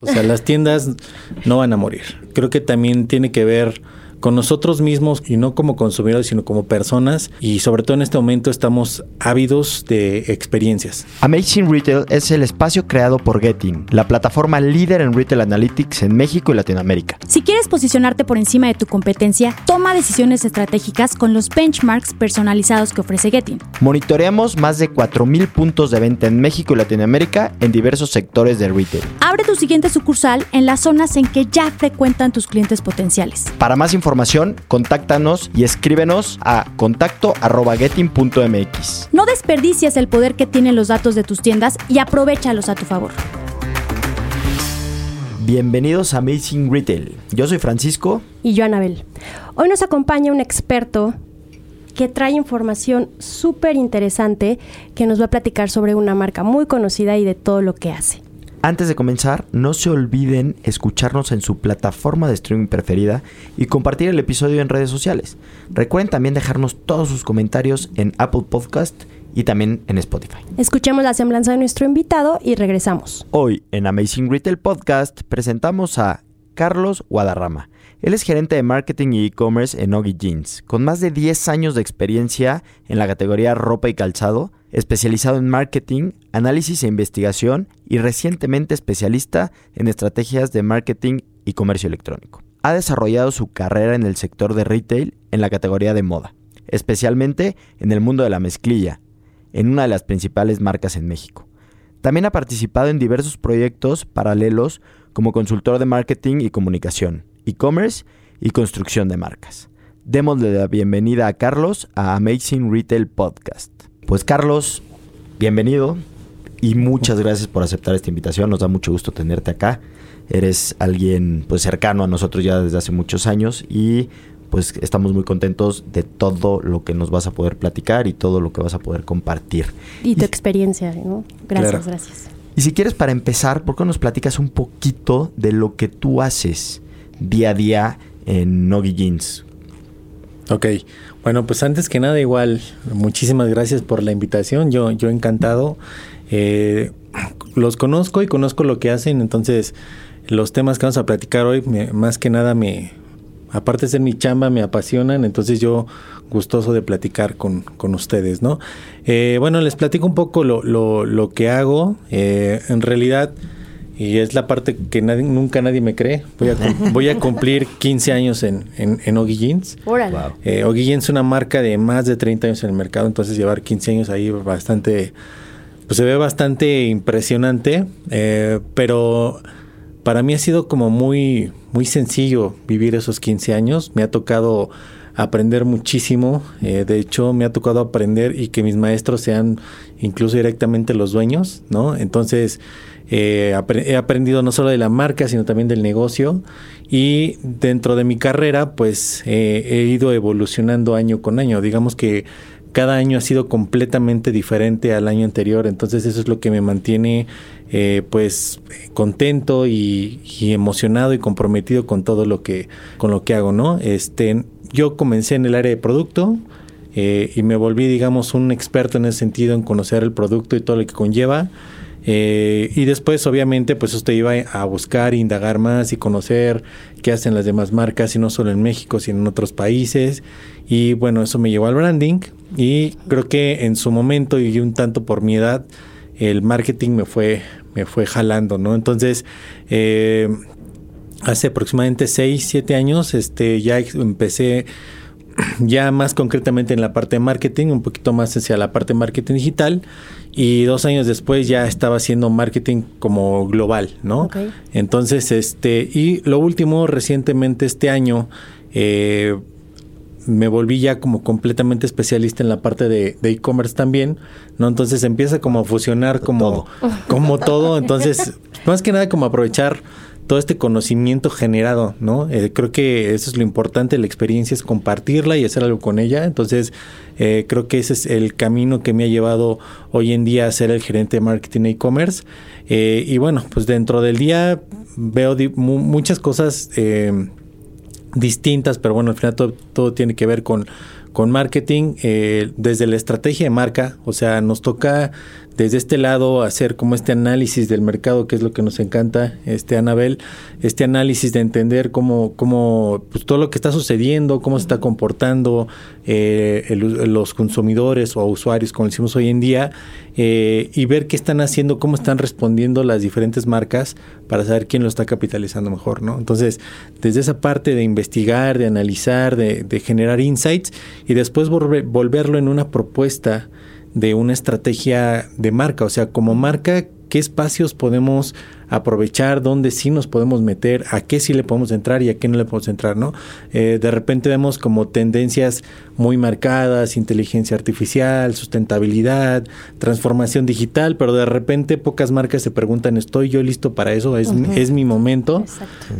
O sea, las tiendas no van a morir. Creo que también tiene que ver con nosotros mismos y no como consumidores, sino como personas. Y sobre todo en este momento estamos ávidos de experiencias. Amazing Retail es el espacio creado por Getting, la plataforma líder en Retail Analytics en México y Latinoamérica. Si quieres posicionarte por encima de tu competencia, toma decisiones estratégicas con los benchmarks personalizados que ofrece Getting. Monitoreamos más de 4.000 puntos de venta en México y Latinoamérica en diversos sectores de retail. Abre tu siguiente sucursal en las zonas en que ya frecuentan tus clientes potenciales. Para más información, contáctanos y escríbenos a contacto.getting.mx. No desperdicies el poder que tienen los datos de tus tiendas y aprovechalos a tu favor. Bienvenidos a Amazing Retail. Yo soy Francisco. Y yo, Anabel. Hoy nos acompaña un experto que trae información súper interesante que nos va a platicar sobre una marca muy conocida y de todo lo que hace. Antes de comenzar, no se olviden escucharnos en su plataforma de streaming preferida y compartir el episodio en redes sociales. Recuerden también dejarnos todos sus comentarios en Apple Podcast y también en Spotify. Escuchemos la semblanza de nuestro invitado y regresamos. Hoy en Amazing Retail Podcast presentamos a Carlos Guadarrama. Él es gerente de marketing y e-commerce en Oggy Jeans, con más de 10 años de experiencia en la categoría ropa y calzado especializado en marketing, análisis e investigación y recientemente especialista en estrategias de marketing y comercio electrónico. Ha desarrollado su carrera en el sector de retail en la categoría de moda, especialmente en el mundo de la mezclilla, en una de las principales marcas en México. También ha participado en diversos proyectos paralelos como consultor de marketing y comunicación, e-commerce y construcción de marcas. Démosle la bienvenida a Carlos a Amazing Retail Podcast. Pues Carlos, bienvenido y muchas gracias por aceptar esta invitación. Nos da mucho gusto tenerte acá. Eres alguien pues cercano a nosotros ya desde hace muchos años y pues estamos muy contentos de todo lo que nos vas a poder platicar y todo lo que vas a poder compartir. Y tu experiencia, ¿no? Gracias, gracias. Y si quieres para empezar, ¿por qué nos platicas un poquito de lo que tú haces día a día en Nogi Jeans? Ok, bueno, pues antes que nada, igual, muchísimas gracias por la invitación. Yo, yo encantado. Eh, los conozco y conozco lo que hacen, entonces los temas que vamos a platicar hoy, más que nada me, aparte de ser mi chamba, me apasionan, entonces yo gustoso de platicar con, con ustedes, ¿no? Eh, bueno, les platico un poco lo, lo, lo que hago. Eh, en realidad, y es la parte que nunca nadie me cree. Voy a, voy a cumplir 15 años en, en, en Oggy Jeans. Eh, Jeans es una marca de más de 30 años en el mercado, entonces llevar 15 años ahí bastante, pues se ve bastante impresionante, eh, pero para mí ha sido como muy, muy sencillo vivir esos 15 años. Me ha tocado aprender muchísimo. Eh, de hecho, me ha tocado aprender y que mis maestros sean incluso directamente los dueños, ¿no? Entonces, eh, he aprendido no solo de la marca, sino también del negocio. Y dentro de mi carrera, pues he ido evolucionando año con año. Digamos que cada año ha sido completamente diferente al año anterior. Entonces eso es lo que me mantiene eh, pues contento y, emocionado y comprometido con todo lo que, con lo que hago, ¿no? Este, yo comencé en el área de producto. Eh, y me volví, digamos, un experto en ese sentido, en conocer el producto y todo lo que conlleva. Eh, y después, obviamente, pues usted iba a buscar, indagar más y conocer qué hacen las demás marcas, y no solo en México, sino en otros países. Y bueno, eso me llevó al branding. Y creo que en su momento, y un tanto por mi edad, el marketing me fue, me fue jalando, ¿no? Entonces, eh, hace aproximadamente 6, 7 años, este, ya empecé ya más concretamente en la parte de marketing, un poquito más hacia la parte de marketing digital y dos años después ya estaba haciendo marketing como global, ¿no? Entonces, este, y lo último, recientemente este año, eh, me volví ya como completamente especialista en la parte de e-commerce también, ¿no? Entonces empieza como a fusionar como como todo, entonces, más que nada como aprovechar todo este conocimiento generado, ¿no? Eh, creo que eso es lo importante, la experiencia es compartirla y hacer algo con ella. Entonces, eh, creo que ese es el camino que me ha llevado hoy en día a ser el gerente de marketing e e-commerce. Eh, y bueno, pues dentro del día veo muchas cosas distintas, pero bueno, al final todo, tiene que ver con, con marketing, desde la estrategia de marca, o sea, nos toca desde este lado hacer como este análisis del mercado, que es lo que nos encanta, este Anabel, este análisis de entender cómo, cómo pues, todo lo que está sucediendo, cómo se está comportando eh, los consumidores o usuarios, como decimos hoy en día, eh, y ver qué están haciendo, cómo están respondiendo las diferentes marcas para saber quién lo está capitalizando mejor, ¿no? Entonces, desde esa parte de investigar, de analizar, de, de generar insights y después volverlo en una propuesta de una estrategia de marca, o sea, como marca, qué espacios podemos aprovechar, dónde sí nos podemos meter, a qué sí le podemos entrar y a qué no le podemos entrar, ¿no? Eh, de repente vemos como tendencias muy marcadas, inteligencia artificial, sustentabilidad, transformación digital, pero de repente pocas marcas se preguntan, ¿estoy yo listo para eso? ¿Es, es mi momento?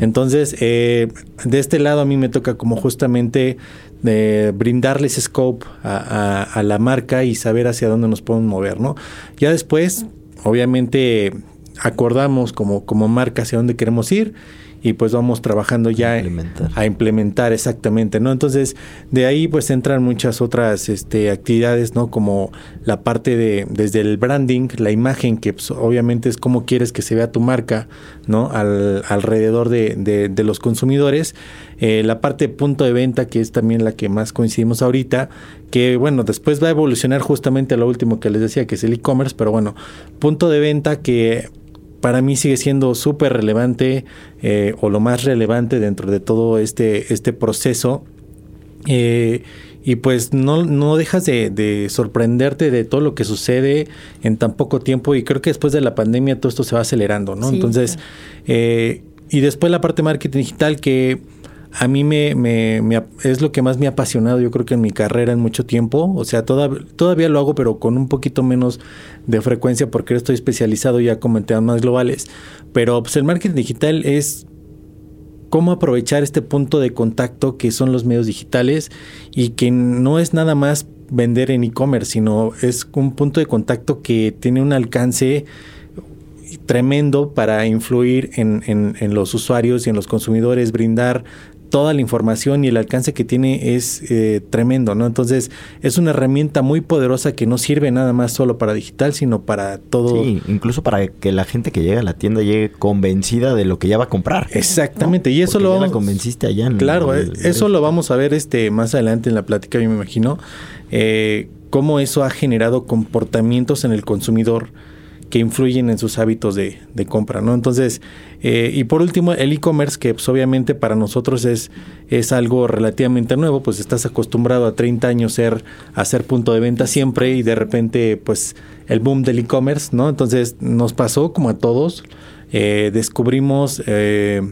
Entonces, eh, de este lado a mí me toca como justamente de brindarles scope a, la marca y saber hacia dónde nos podemos mover, ¿no? Ya después, obviamente, acordamos como, como marca hacia dónde queremos ir y pues vamos trabajando ya a implementar exactamente, ¿no? Entonces, de ahí pues entran muchas otras este, actividades, ¿no? Como la parte de, desde el branding, la imagen, que pues, obviamente es cómo quieres que se vea tu marca, ¿no? Al, alrededor de, de, los consumidores. Eh, la parte de punto de venta, que es también la que más coincidimos ahorita, que bueno, después va a evolucionar justamente a lo último que les decía, que es el e-commerce, pero bueno, punto de venta que para mí sigue siendo súper relevante eh, o lo más relevante dentro de todo este, este proceso. Eh, y pues no, no dejas de, sorprenderte de todo lo que sucede en tan poco tiempo y creo que después de la pandemia todo esto se va acelerando, ¿no? Entonces, eh, y después la parte de marketing digital que a mí me, es lo que más me ha apasionado, yo creo que en mi carrera en mucho tiempo. O sea, todavía lo hago, pero con un poquito menos de frecuencia porque estoy especializado ya como en temas más globales. Pero pues, el marketing digital es cómo aprovechar este punto de contacto que son los medios digitales y que no es nada más vender en e-commerce, sino es un punto de contacto que tiene un alcance tremendo para influir en, los usuarios y en los consumidores, brindar toda la información y el alcance que tiene es eh, tremendo, ¿no? Entonces es una herramienta muy poderosa que no sirve nada más solo para digital, sino para todo. Sí, incluso para que la gente que llega a la tienda llegue convencida de lo que ya va a comprar. Exactamente, y eso lo ya la convenciste allá. claro, eh, eso lo vamos a ver este más adelante en la plática, yo me imagino, eh, cómo eso ha generado comportamientos en el consumidor que influyen en sus hábitos de, compra, ¿no? Entonces, eh, y por último, el e-commerce, que pues, obviamente para nosotros es, es algo relativamente nuevo, pues estás acostumbrado a 30 años ser, a ser punto de venta siempre y de repente, pues, el boom del e-commerce, ¿no? Entonces, nos pasó como a todos, eh, descubrimos eh,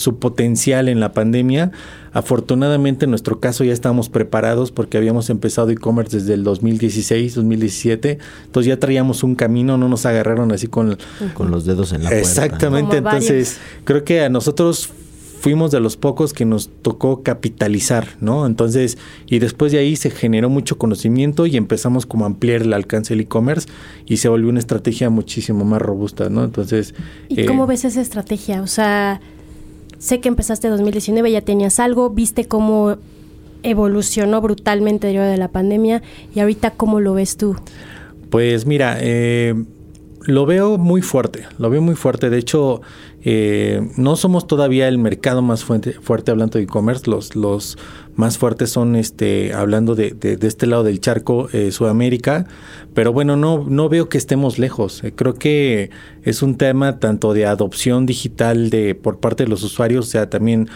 su potencial en la pandemia. Afortunadamente en nuestro caso ya estábamos preparados porque habíamos empezado e-commerce desde el 2016, 2017. Entonces ya traíamos un camino, no nos agarraron así con, con los dedos en la puerta. Exactamente, entonces creo que a nosotros fuimos de los pocos que nos tocó capitalizar, ¿no? Entonces, y después de ahí se generó mucho conocimiento y empezamos como a ampliar el alcance del e-commerce y se volvió una estrategia muchísimo más robusta, ¿no? Entonces... ¿Y cómo eh, ves esa estrategia? O sea, Sé que empezaste en 2019, ya tenías algo, viste cómo evolucionó brutalmente debido de la pandemia y ahorita cómo lo ves tú. Pues mira, eh, lo veo muy fuerte, lo veo muy fuerte. De hecho, eh, no somos todavía el mercado más fuerte, hablando de e-commerce. Los, los más fuertes son este, hablando de, de, este lado del charco, eh, Sudamérica. Pero bueno, no, no veo que estemos lejos. Eh, creo que es un tema tanto de adopción digital de por parte de los usuarios, o sea, también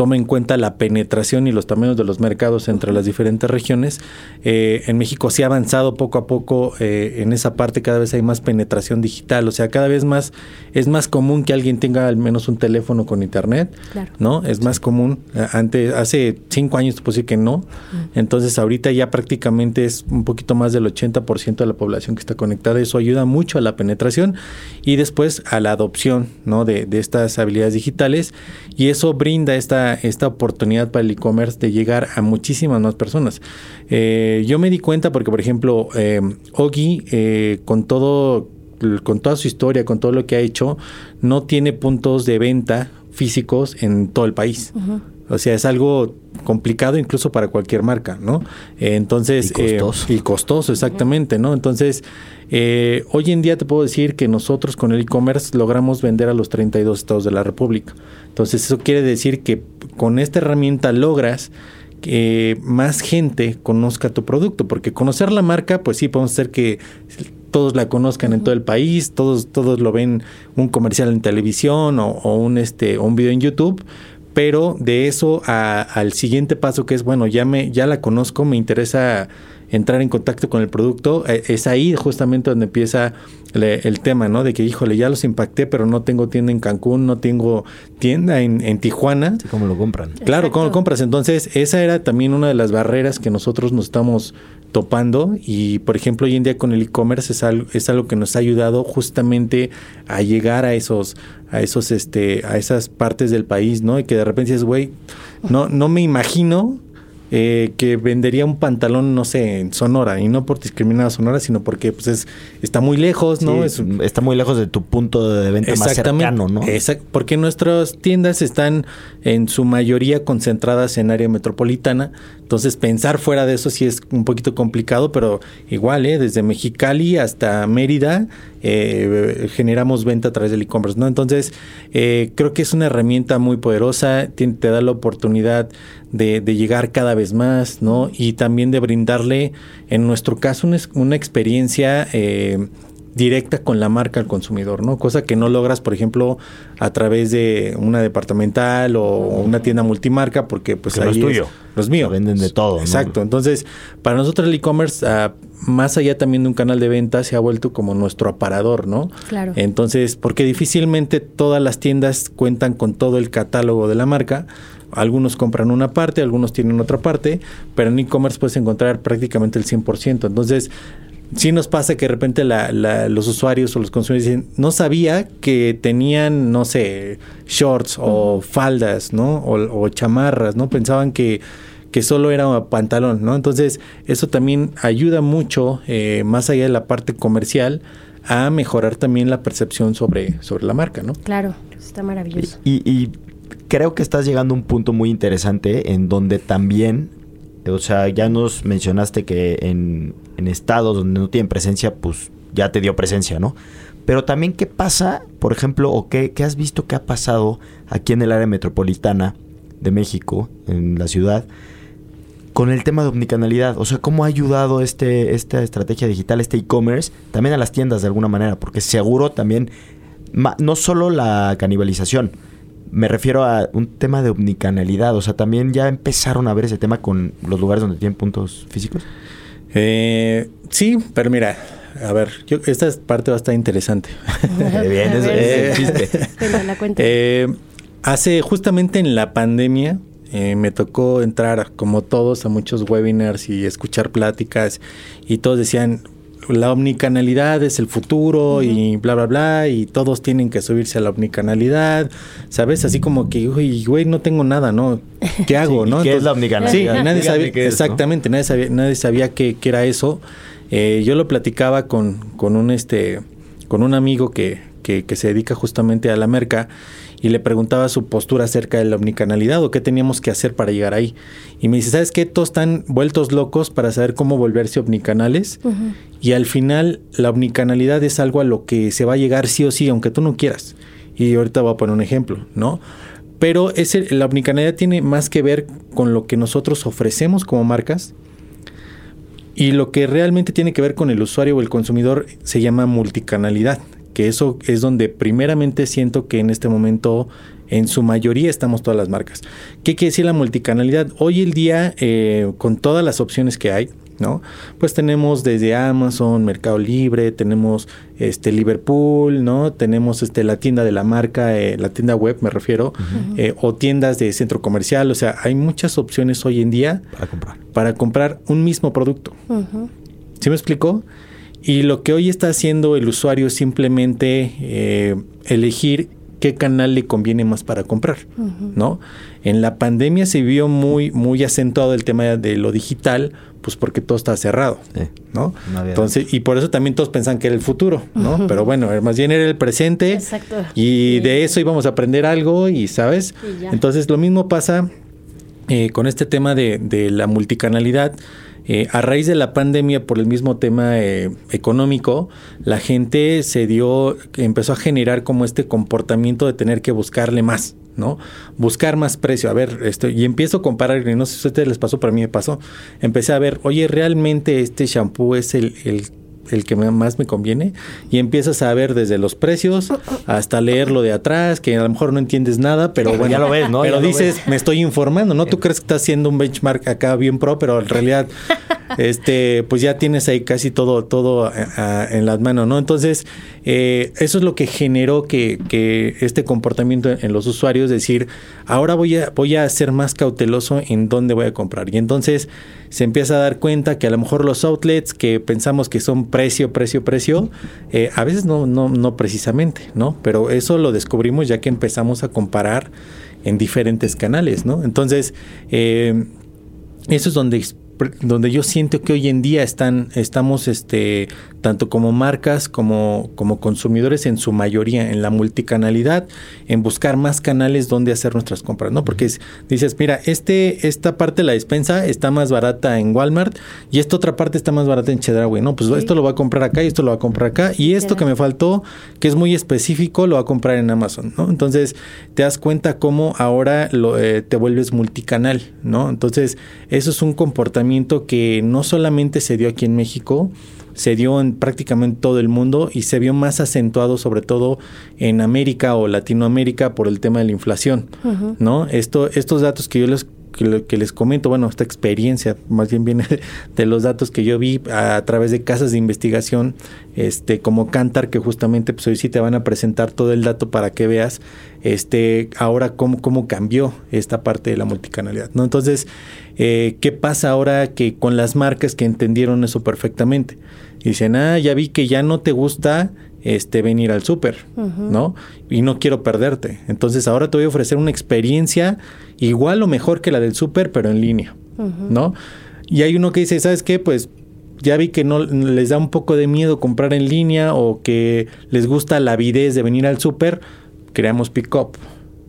toma en cuenta la penetración y los tamaños de los mercados entre las diferentes regiones. Eh, en México se ha avanzado poco a poco eh, en esa parte, cada vez hay más penetración digital, o sea, cada vez más es más común que alguien tenga al menos un teléfono con internet, ¿no? Es más común. Eh, antes, hace cinco años te decir que no. Entonces ahorita ya prácticamente es un poquito más del 80% de la población que está conectada. Eso ayuda mucho a la penetración y después a la adopción, ¿no? De, de estas habilidades digitales y eso brinda esta esta, oportunidad para el e-commerce de llegar a muchísimas más personas. Eh, yo me di cuenta porque, por ejemplo, eh, Ogi, eh, con todo con toda su historia, con todo lo que ha hecho, no tiene puntos de venta físicos en todo el país. O sea, es algo complicado incluso para cualquier marca, ¿no? Eh, entonces... Y costoso. y costoso, exactamente, ¿no? Entonces, eh, hoy en día te puedo decir que nosotros con el e-commerce logramos vender a los 32 estados de la República. Entonces, eso quiere decir que con esta herramienta logras que más gente conozca tu producto, porque conocer la marca, pues sí, podemos hacer que todos la conozcan en todo el país, todos, todos lo ven un comercial en televisión o, o un este un video en YouTube, pero de eso a, al siguiente paso que es bueno ya me ya la conozco me interesa entrar en contacto con el producto eh, es ahí justamente donde empieza le, el tema no de que híjole ya los impacté pero no tengo tienda en Cancún no tengo tienda en, en Tijuana Sí, ¿Cómo lo compran? Claro, ¿cómo lo compras? Entonces, esa era también una de las barreras que nosotros nos estamos topando y, por ejemplo, hoy en día con el e-commerce es algo, es algo que nos ha ayudado justamente a llegar a esos, a esos, este, a esas partes del país, ¿no? Y que de repente dices, güey, no, no me imagino eh, que vendería un pantalón, no sé, en Sonora, y no por discriminar a Sonora, sino porque pues es, está muy lejos, ¿no? Sí, Es- está muy lejos de tu punto de venta más cercano, ¿no? Exact- porque nuestras tiendas están en su mayoría concentradas en área metropolitana. Entonces, pensar fuera de eso sí es un poquito complicado, pero igual, ¿eh? desde Mexicali hasta Mérida eh, generamos venta a través del e-commerce. ¿no? Entonces, eh, creo que es una herramienta muy poderosa, te da la oportunidad de, de llegar cada vez más, ¿no? Y también de brindarle, en nuestro caso, una, una experiencia eh, directa con la marca al consumidor, ¿no? Cosa que no logras, por ejemplo, a través de una departamental o una tienda multimarca, porque pues Que no ahí es tuyo. no es mío. Lo venden de todo, ¿no? Exacto. Entonces, para nosotros el e-commerce, ah, más allá también de un canal de venta, se ha vuelto como nuestro aparador, ¿no? Claro. Entonces, porque difícilmente todas las tiendas cuentan con todo el catálogo de la marca. Algunos compran una parte, algunos tienen otra parte, pero en e-commerce puedes encontrar prácticamente el 100%. Entonces, sí nos pasa que de repente la- la- los usuarios o los consumidores dicen, no sabía que tenían, no sé, shorts o faldas, ¿no? O, o chamarras, ¿no? Pensaban que, que solo era pantalón, ¿no? Entonces, eso también ayuda mucho, eh, más allá de la parte comercial, a mejorar también la percepción sobre, sobre la marca, ¿no? Claro, está maravilloso. Y, y creo que estás llegando a un punto muy interesante en donde también, o sea, ya nos mencionaste que en, en estados donde no tienen presencia, pues ya te dio presencia, ¿no? Pero también, ¿qué pasa, por ejemplo, o qué, qué has visto que ha pasado aquí en el área metropolitana de México, en la ciudad, con el tema de omnicanalidad? O sea, ¿cómo ha ayudado este, esta estrategia digital, este e-commerce, también a las tiendas de alguna manera? Porque seguro también, no solo la canibalización, me refiero a un tema de omnicanalidad. O sea, también ya empezaron a ver ese tema con los lugares donde tienen puntos físicos. Eh, sí, pero mira, a ver, yo, esta parte va a estar interesante. Bien, eso es el chiste. Eh, hace justamente en la pandemia eh, me tocó entrar como todos a muchos webinars y escuchar pláticas y todos decían la omnicanalidad es el futuro y bla bla bla y todos tienen que subirse a la omnicanalidad, ¿sabes? Así como que, uy, güey, no tengo nada, ¿no? ¿Qué hago, ¿y no? qué es la omnicanalidad? Sí, nadie Dígame sabía, qué es, ¿no? exactamente, nadie sabía, nadie sabía qué, qué era eso. Eh, yo lo platicaba con, con un este con un amigo que, que, que se dedica justamente a la merca y le preguntaba su postura acerca de la omnicanalidad o qué teníamos que hacer para llegar ahí. Y me dice, ¿sabes qué? Todos están vueltos locos para saber cómo volverse omnicanales. Y al final la omnicanalidad es algo a lo que se va a llegar sí o sí, aunque tú no quieras. Y ahorita voy a poner un ejemplo, ¿no? Pero ese, la omnicanalidad tiene más que ver con lo que nosotros ofrecemos como marcas y lo que realmente tiene que ver con el usuario o el consumidor se llama multicanalidad, que eso es donde primeramente siento que en este momento en su mayoría estamos todas las marcas. ¿Qué quiere decir la multicanalidad? Hoy el día, eh, con todas las opciones que hay, ¿no? Pues tenemos desde Amazon, Mercado Libre, tenemos este Liverpool, ¿no? Tenemos este la tienda de la marca, eh, la tienda web me refiero, eh, o tiendas de centro comercial, o sea, hay muchas opciones hoy en día Para comprar. para comprar un mismo producto. Ujú. ¿Sí me explicó? Y lo que hoy está haciendo el usuario es simplemente eh, elegir qué canal le conviene más para comprar, ¿no? En la pandemia se vio muy, muy acentuado el tema de lo digital, pues porque todo está cerrado, Sí. ¿no? Entonces, y por eso también todos pensan que era el futuro, ¿no? Pero bueno, más bien era el presente Exacto. y Sí. de eso íbamos a aprender algo y, ¿sabes? Y. Entonces, lo mismo pasa eh, con este tema de, de la multicanalidad, eh, a raíz de la pandemia, por el mismo tema eh, económico, la gente se dio, empezó a generar como este comportamiento de tener que buscarle más, ¿no? Buscar más precio. A ver, esto, y empiezo a comparar, y no sé si a ustedes les pasó, pero a mí me pasó. Empecé a ver, oye, realmente este shampoo es el, el el que más me conviene y empiezas a ver desde los precios hasta leer lo de atrás, que a lo mejor no entiendes nada, pero bueno, ya lo ves, ¿no? Pero dices, me estoy informando, ¿no? Tú crees que estás haciendo un benchmark acá bien pro, pero en realidad este pues ya tienes ahí casi todo todo en las manos, ¿no? Entonces, eh, eso es lo que generó que, que este comportamiento en los usuarios decir, ahora voy a voy a ser más cauteloso en dónde voy a comprar. Y entonces se empieza a dar cuenta que a lo mejor los outlets que pensamos que son precio, precio, precio, eh, a veces no, no, no precisamente, ¿no? Pero eso lo descubrimos ya que empezamos a comparar en diferentes canales, ¿no? Entonces, eh, eso es donde donde yo siento que hoy en día están, estamos este, tanto como marcas como, como consumidores en su mayoría, en la multicanalidad, en buscar más canales donde hacer nuestras compras, ¿no? Porque dices, mira, este, esta parte de la despensa está más barata en Walmart y esta otra parte está más barata en Chedraui, ¿no? Pues esto lo va a comprar acá y esto lo va a comprar acá y esto que me faltó, que es muy específico, lo va a comprar en Amazon, ¿no? Entonces te das cuenta cómo ahora lo, eh, te vuelves multicanal, ¿no? Entonces eso es un comportamiento que no solamente se dio aquí en México, se dio en prácticamente todo el mundo y se vio más acentuado sobre todo en América o Latinoamérica por el tema de la inflación, ¿no? Esto, estos datos que yo les que, les comento, bueno, esta experiencia más bien viene de los datos que yo vi a, través de casas de investigación, este, como Cantar, que justamente pues hoy sí te van a presentar todo el dato para que veas, este, ahora cómo, cómo cambió esta parte de la multicanalidad, ¿no? Entonces, eh, ¿qué pasa ahora que con las marcas que entendieron eso perfectamente? Dicen, ah, ya vi que ya no te gusta este venir al súper, ¿no? Y no quiero perderte. Entonces ahora te voy a ofrecer una experiencia igual o mejor que la del súper, pero en línea, ¿no? Y hay uno que dice, ¿sabes qué? Pues ya vi que no les da un poco de miedo comprar en línea o que les gusta la avidez de venir al súper, creamos pick-up,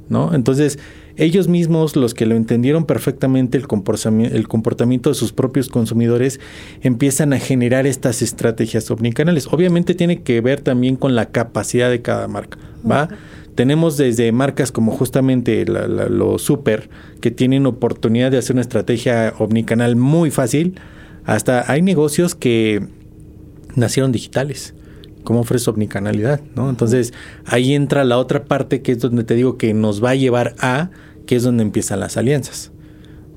¿no? Entonces, ellos mismos, los que lo entendieron perfectamente el comportamiento, el comportamiento de sus propios consumidores, empiezan a generar estas estrategias omnicanales. Obviamente tiene que ver también con la capacidad de cada marca, ¿va? Tenemos desde marcas como justamente los super, que tienen oportunidad de hacer una estrategia omnicanal muy fácil, hasta hay negocios que nacieron digitales cómo ofrece omnicanalidad, ¿no? Entonces, ahí entra la otra parte que es donde te digo que nos va a llevar a, que es donde empiezan las alianzas.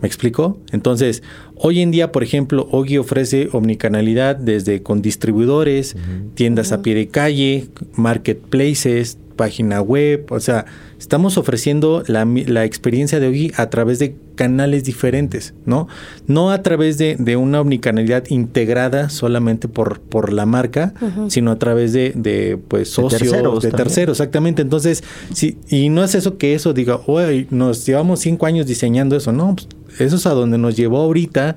¿Me explico? Entonces, hoy en día, por ejemplo, Ogi ofrece omnicanalidad desde con distribuidores, tiendas a pie de calle, marketplaces, página web, o sea, estamos ofreciendo la, la, experiencia de Ogi a través de canales diferentes, ¿no? No a través de, de una omnicanalidad integrada solamente por, por la marca, sino a través de, de pues socios, de terceros, de terceros, exactamente. Entonces, sí, y no es eso que eso diga, hoy nos llevamos cinco años diseñando eso, no, pues, eso es a donde nos llevó ahorita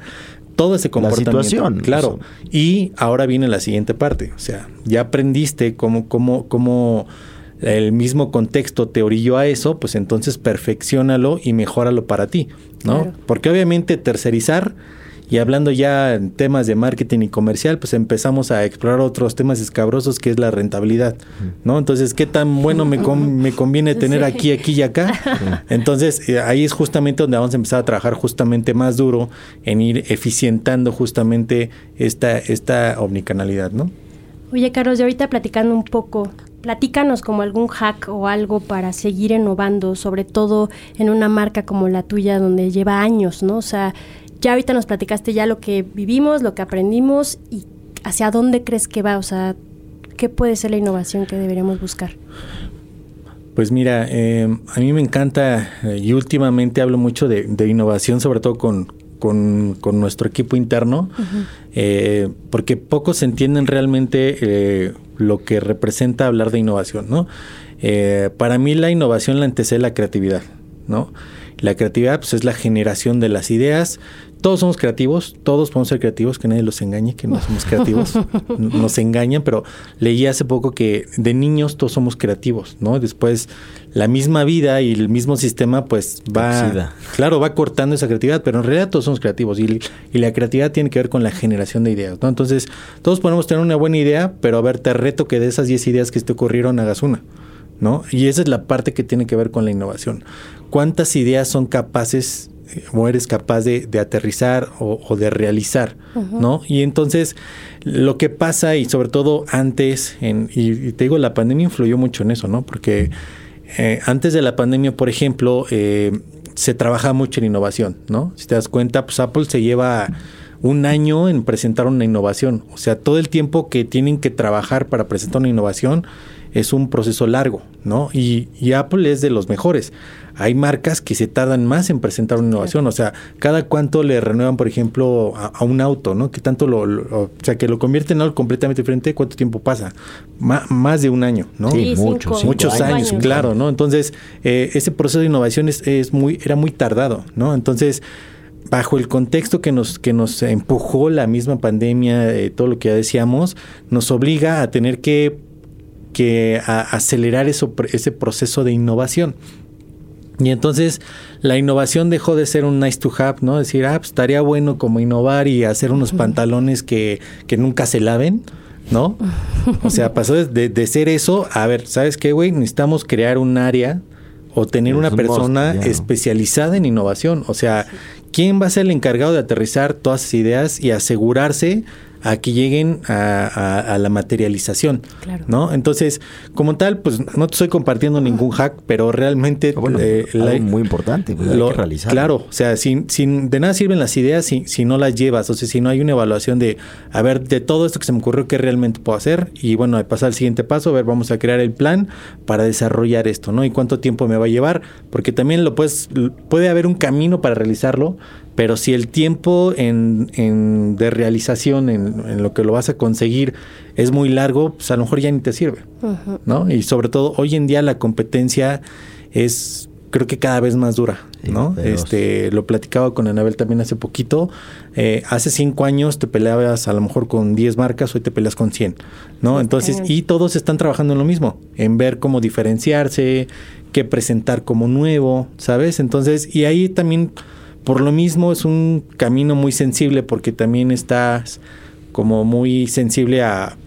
todo ese comportamiento. La situación. Claro. Y ahora viene la siguiente parte. O sea, ya aprendiste cómo, cómo, cómo el mismo contexto te orilló a eso, pues entonces perfeccionalo y mejóralo para ti, ¿no? Porque obviamente tercerizar y hablando ya en temas de marketing y comercial, pues empezamos a explorar otros temas escabrosos que es la rentabilidad, ¿no? Entonces, ¿qué tan bueno me, me conviene tener aquí, aquí y acá? Entonces, eh, ahí es justamente donde vamos a empezar a trabajar justamente más duro en ir eficientando justamente esta, esta omnicanalidad, ¿no? Oye, Carlos, y ahorita platicando un poco Platícanos como algún hack o algo para seguir innovando, sobre todo en una marca como la tuya donde lleva años, ¿no? O sea, ya ahorita nos platicaste ya lo que vivimos, lo que aprendimos y hacia dónde crees que va, o sea, ¿qué puede ser la innovación que deberíamos buscar? Pues mira, eh, a mí me encanta eh, y últimamente hablo mucho de, innovación, sobre todo con, con, nuestro equipo interno, eh, porque pocos entienden realmente lo que representa hablar de innovación, ¿no? Eh, para mí la innovación la antecede la creatividad, ¿no? La creatividad pues, es la generación de las ideas. Todos somos creativos, todos podemos ser creativos, que nadie los engañe, que no somos creativos, nos engañan, pero leí hace poco que de niños todos somos creativos, ¿no? Después la misma vida y el mismo sistema pues va, claro, va cortando esa creatividad, pero en realidad todos somos creativos y, y, la creatividad tiene que ver con la generación de ideas, ¿no? Entonces todos podemos tener una buena idea, pero a ver, te reto que de esas 10 ideas que te ocurrieron hagas una, ¿no? Y esa es la parte que tiene que ver con la innovación. ¿Cuántas ideas son capaces o eres capaz de, aterrizar o, de realizar, ¿no? Y entonces lo que pasa y sobre todo antes, en, y, te digo, la pandemia influyó mucho en eso, ¿no? Porque eh, antes de la pandemia, por ejemplo, eh, se trabaja mucho en innovación, ¿no? Si te das cuenta, pues Apple se lleva un año en presentar una innovación, o sea, todo el tiempo que tienen que trabajar para presentar una innovación es un proceso largo, ¿no? Y, y Apple es de los mejores hay marcas que se tardan más en presentar una innovación. O sea, cada cuánto le renuevan, por ejemplo, a, un auto, ¿no? Que tanto lo, o sea, que lo convierten en algo completamente diferente, ¿cuánto tiempo pasa? más de un año, ¿no? Sí, muchos. Muchos años, claro, ¿no? Entonces, eh, ese proceso de innovación es, muy, era muy tardado, ¿no? Entonces, bajo el contexto que nos, que nos empujó la misma pandemia, eh, todo lo que ya decíamos, nos obliga a tener que, que acelerar eso, ese proceso de innovación. Y entonces la innovación dejó de ser un nice to have, ¿no? Decir, ah, pues estaría bueno como innovar y hacer unos pantalones que, que nunca se laven, ¿no? O sea, pasó de, de ser eso a ver, ¿sabes qué, güey? Necesitamos crear un área o tener una persona especializada en innovación. O sea, ¿quién va a ser el encargado de aterrizar todas esas ideas y asegurarse a que lleguen a, la materialización, ¿no? Entonces, como tal, pues no te estoy compartiendo ningún hack, pero realmente ah, eh, muy importante, pues, lo, realizar. Claro, o sea, sin, sin, de nada sirven las ideas si, si no las llevas, o sea, si no hay una evaluación de, a ver, de todo esto que se me ocurrió, ¿qué realmente puedo hacer? Y bueno, pasar al siguiente paso, a ver, vamos a crear el plan para desarrollar esto, ¿no? Y cuánto tiempo me va a llevar, porque también lo puedes, puede haber un camino para realizarlo, pero si el tiempo en, de realización, en, lo que lo vas a conseguir, es muy largo, pues a lo mejor ya ni te sirve. ¿no? Y sobre todo, hoy en día la competencia es creo que cada vez más dura, ¿no? este, lo platicaba con Anabel también hace poquito. Eh, hace cinco años te peleabas a lo mejor con 10 marcas, hoy te peleas con 100, ¿no? Entonces, y todos están trabajando en lo mismo, en ver cómo diferenciarse, qué presentar como nuevo, ¿sabes? Entonces, y ahí también por lo mismo es un camino muy sensible porque también estás como muy sensible a,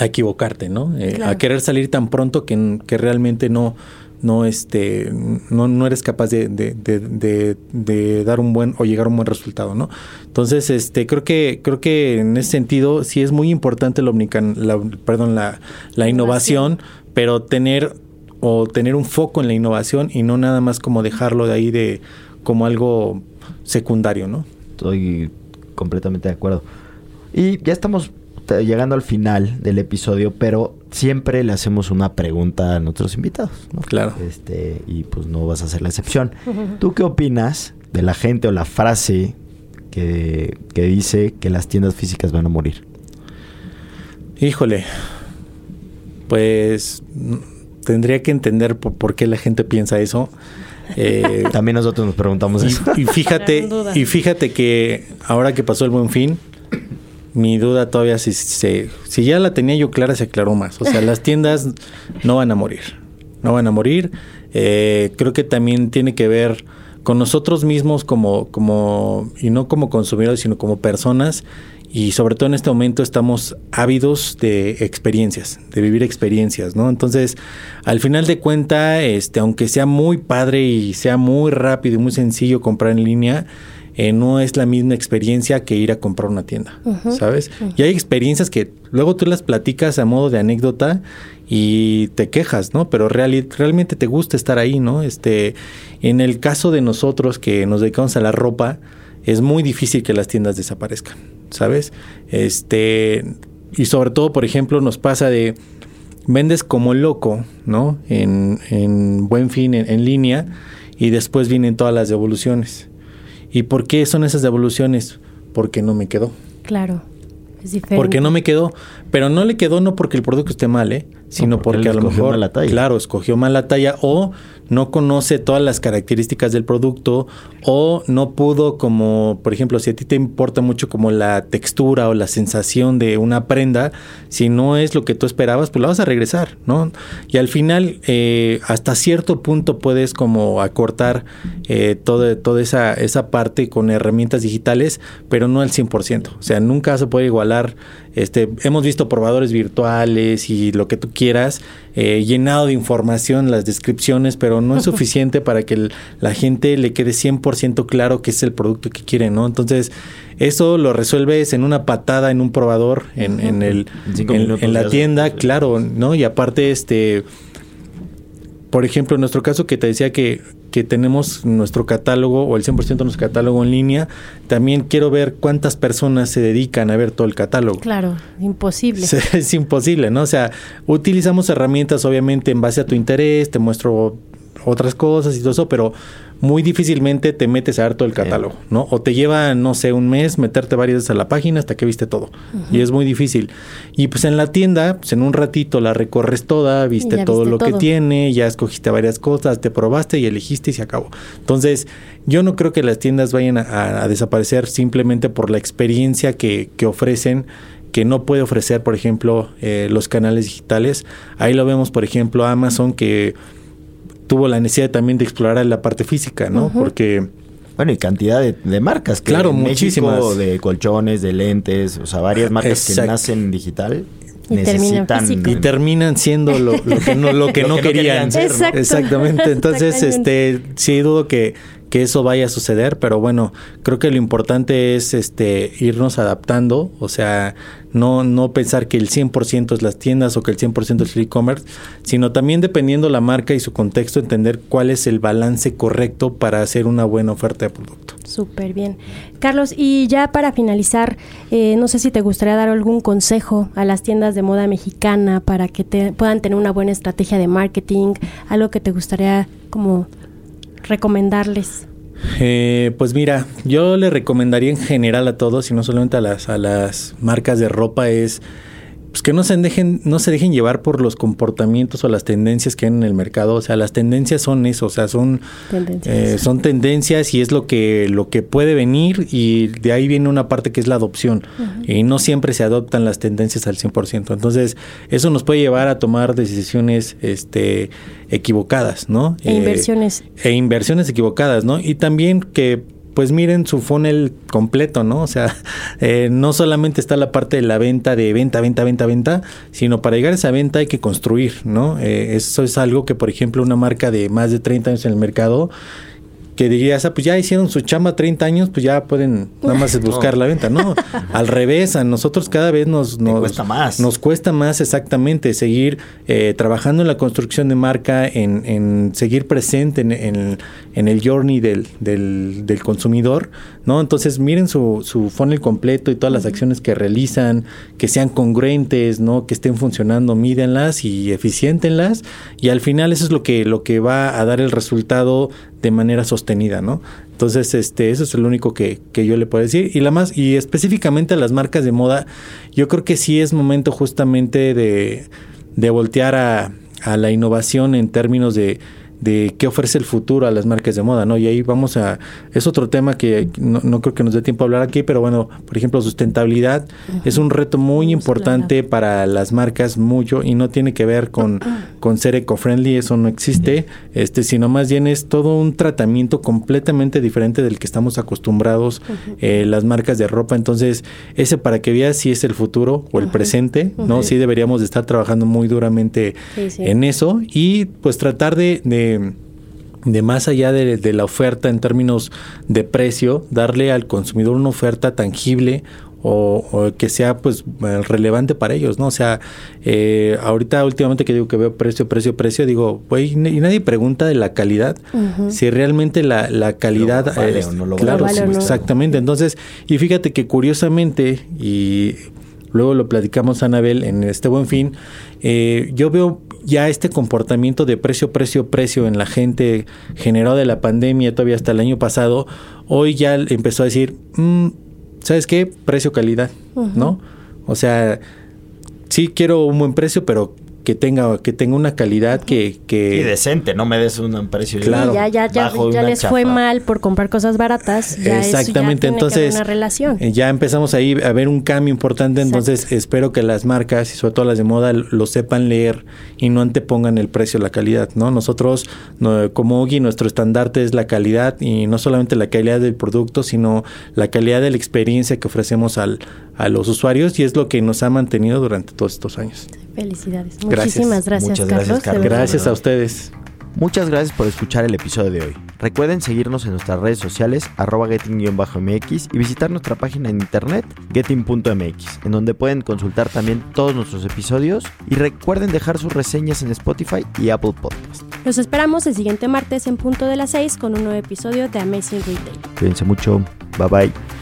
equivocarte, ¿no? Eh, a querer salir tan pronto que, que realmente no, no, este, no, no eres capaz de, de, dar un buen o llegar a un buen resultado, ¿no? Entonces, este, creo que, creo que en ese sentido sí es muy importante la, la perdón, la, la innovación, pero tener o tener un foco en la innovación y no nada más como dejarlo de ahí de como algo secundario, ¿no? Estoy completamente de acuerdo. Y ya estamos llegando al final del episodio, pero siempre le hacemos una pregunta a nuestros invitados, ¿no? Claro. Este, y pues no vas a ser la excepción. ¿Tú qué opinas de la gente o la frase que, que dice que las tiendas físicas van a morir? Híjole, pues tendría que entender por qué la gente piensa eso. Eh, También nosotros nos preguntamos eso. Y fíjate, y fíjate que ahora que pasó el buen fin, mi duda todavía si, si, si ya la tenía yo clara, se aclaró más. O sea, las tiendas no van a morir. No van a morir. Eh, creo que también tiene que ver con nosotros mismos como, como, y no como consumidores, sino como personas, y sobre todo en este momento estamos ávidos de experiencias, de vivir experiencias, ¿no? Entonces, al final de cuenta, este, aunque sea muy padre y sea muy rápido y muy sencillo comprar en línea, eh, no es la misma experiencia que ir a comprar una tienda, ¿sabes? Y hay experiencias que luego tú las platicas a modo de anécdota y te quejas, ¿no? Pero realmente te gusta estar ahí, ¿no? Este, en el caso de nosotros que nos dedicamos a la ropa, es muy difícil que las tiendas desaparezcan. ¿sabes? Este, y sobre todo, por ejemplo, nos pasa de vendes como loco, ¿no? En, en buen fin, en, línea, y después vienen todas las devoluciones. ¿Y por qué son esas devoluciones? Porque no me quedó. Claro, es diferente. Porque no me quedó, pero no le quedó no porque el producto esté mal, ¿eh? sino porque, a lo mejor, claro, escogió mal la talla o no conoce todas las características del producto o no pudo como, por ejemplo, si a ti te importa mucho como la textura o la sensación de una prenda, si no es lo que tú esperabas, pues la vas a regresar, ¿no? Y al final, eh, hasta cierto punto puedes como acortar eh, toda, toda esa, esa parte con herramientas digitales, pero no al 100%. O sea, nunca se puede igualar este, hemos visto probadores virtuales y lo que tú quieras, eh, llenado de información, las descripciones, pero no es suficiente para que la gente le quede 100% claro qué es el producto que quiere, ¿no? Entonces, eso lo resuelves en una patada en un probador, en, en el, en, la tienda, claro, ¿no? Y aparte, este, por ejemplo, en nuestro caso que te decía que que tenemos nuestro catálogo o el 100% de nuestro catálogo en línea, también quiero ver cuántas personas se dedican a ver todo el catálogo. Claro, imposible. Es imposible, ¿no? O sea, utilizamos herramientas obviamente en base a tu interés, te muestro otras cosas y todo eso, pero muy difícilmente te metes a ver todo el catálogo, ¿no? O te lleva, no sé, un mes meterte varias veces a la página hasta que viste todo. Y es muy difícil. Y pues en la tienda, pues en un ratito la recorres toda, viste todo lo que tiene, ya escogiste varias cosas, te probaste y elegiste y se acabó. Entonces, yo no creo que las tiendas vayan a, desaparecer simplemente por la experiencia que, que ofrecen que no puede ofrecer, por ejemplo, eh, los canales digitales. Ahí lo vemos, por ejemplo, Amazon, que tuvo la necesidad también de explorar la parte física, ¿no? Porque... Bueno, y cantidad de, marcas. Que claro, muchísimas. de colchones, de lentes, o sea, varias marcas que nacen digital y necesitan y terminan siendo lo, que no lo que no querían exactamente. Entonces este sí dudo que que eso vaya a suceder, pero bueno, creo que lo importante es este irnos adaptando, o sea, no, no pensar que el 100% es las tiendas o que el 100% es el e-commerce, sino también dependiendo la marca y su contexto, entender cuál es el balance correcto para hacer una buena oferta de producto. Súper bien. Carlos, y ya para finalizar, eh, no sé si te gustaría dar algún consejo a las tiendas de moda mexicana para que te, puedan tener una buena estrategia de marketing, algo que te gustaría como recomendarles? Eh, pues mira, yo le recomendaría en general a todos y no solamente a las, a las marcas de ropa es pues que no se dejen, no se dejen llevar por los comportamientos o las tendencias que hay en el mercado. O sea, las tendencias son eso, o sea, son tendencias, eh, son tendencias y es lo que, lo que puede venir y de ahí viene una parte que es la adopción. Y no siempre se adoptan las tendencias al 100%. Entonces, eso nos puede llevar a tomar decisiones este, equivocadas, ¿no? E inversiones. Eh, e inversiones equivocadas, ¿no? Y también que pues miren su funnel completo, ¿no? O sea, eh, no solamente está la parte de la venta, de venta, venta, venta, venta, sino para llegar a esa venta hay que construir, ¿no? Eh, eso es algo que, por ejemplo, una marca de más de 30 años en el mercado que dirías, ah, pues ya hicieron su chamba 30 años, pues ya pueden nada más buscar la venta. No, al revés, a nosotros cada vez nos, nos cuesta más. Nos cuesta más exactamente seguir eh, trabajando en la construcción de marca, en, en seguir presente en, en, en el journey del, del, del, consumidor, ¿no? Entonces miren su, su funnel completo y todas las acciones que realizan, que sean congruentes, ¿no? Que estén funcionando, mídenlas y eficientenlas y al final eso es lo que, lo que va a dar el resultado de manera sostenida, ¿no? Entonces, este, eso es lo único que, que, yo le puedo decir. Y la más, y específicamente a las marcas de moda, yo creo que sí es momento justamente de, de voltear a, a la innovación en términos de de qué ofrece el futuro a las marcas de moda, ¿no? Y ahí vamos a... Es otro tema que no, creo que nos dé tiempo a hablar aquí, pero bueno, por ejemplo, sustentabilidad es un reto muy importante para las marcas mucho y no tiene que ver con, con ser eco-friendly, eso no existe, este, sino más bien es todo un tratamiento completamente diferente del que estamos acostumbrados eh, las marcas de ropa. Entonces, ese para que veas si es el futuro o el presente, ¿no? Sí deberíamos de estar trabajando muy duramente en eso y pues tratar de de, más allá de, la oferta en términos de precio, darle al consumidor una oferta tangible o, que sea pues relevante para ellos, ¿no? O sea, eh, ahorita últimamente que digo que veo precio, precio, precio, digo, y nadie pregunta de la calidad, si realmente la, la calidad es, no lo claro, exactamente. Entonces, y fíjate que curiosamente, y luego lo platicamos Anabel en este buen fin, eh, yo veo ya este comportamiento de precio, precio, precio en la gente generado de la pandemia todavía hasta el año pasado, hoy ya empezó a decir, mm, ¿sabes qué? Precio, calidad, ¿no? O sea, sí quiero un buen precio, pero que tenga, que tenga una calidad que, que... Y decente, no me des un precio Claro. ya, ya, ya, bajo de ya una les fue mal por comprar cosas baratas. Ya eso ya Exactamente, tiene que haber entonces una relación. eh, ya empezamos ahí a ver un cambio importante, entonces espero que las marcas y sobre todo las de moda lo sepan leer y no antepongan el precio a la calidad, ¿no? Nosotros no, como Ogi nuestro estandarte es la calidad y no solamente la calidad del producto, sino la calidad de la experiencia que ofrecemos al, a los usuarios y es lo que nos ha mantenido durante todos estos años. Felicidades. Gracias. Muchísimas gracias, Muchas Carlos. gracias, Carlos. Gracias a ustedes. Muchas gracias por escuchar el episodio de hoy. Recuerden seguirnos en nuestras redes sociales, arroba getting-mx y visitar nuestra página en internet, getting.mx, en donde pueden consultar también todos nuestros episodios y recuerden dejar sus reseñas en Spotify y Apple Podcast. Los esperamos el siguiente martes en punto de las 6 con un nuevo episodio de Amazing Retail. Cuídense mucho, bye bye.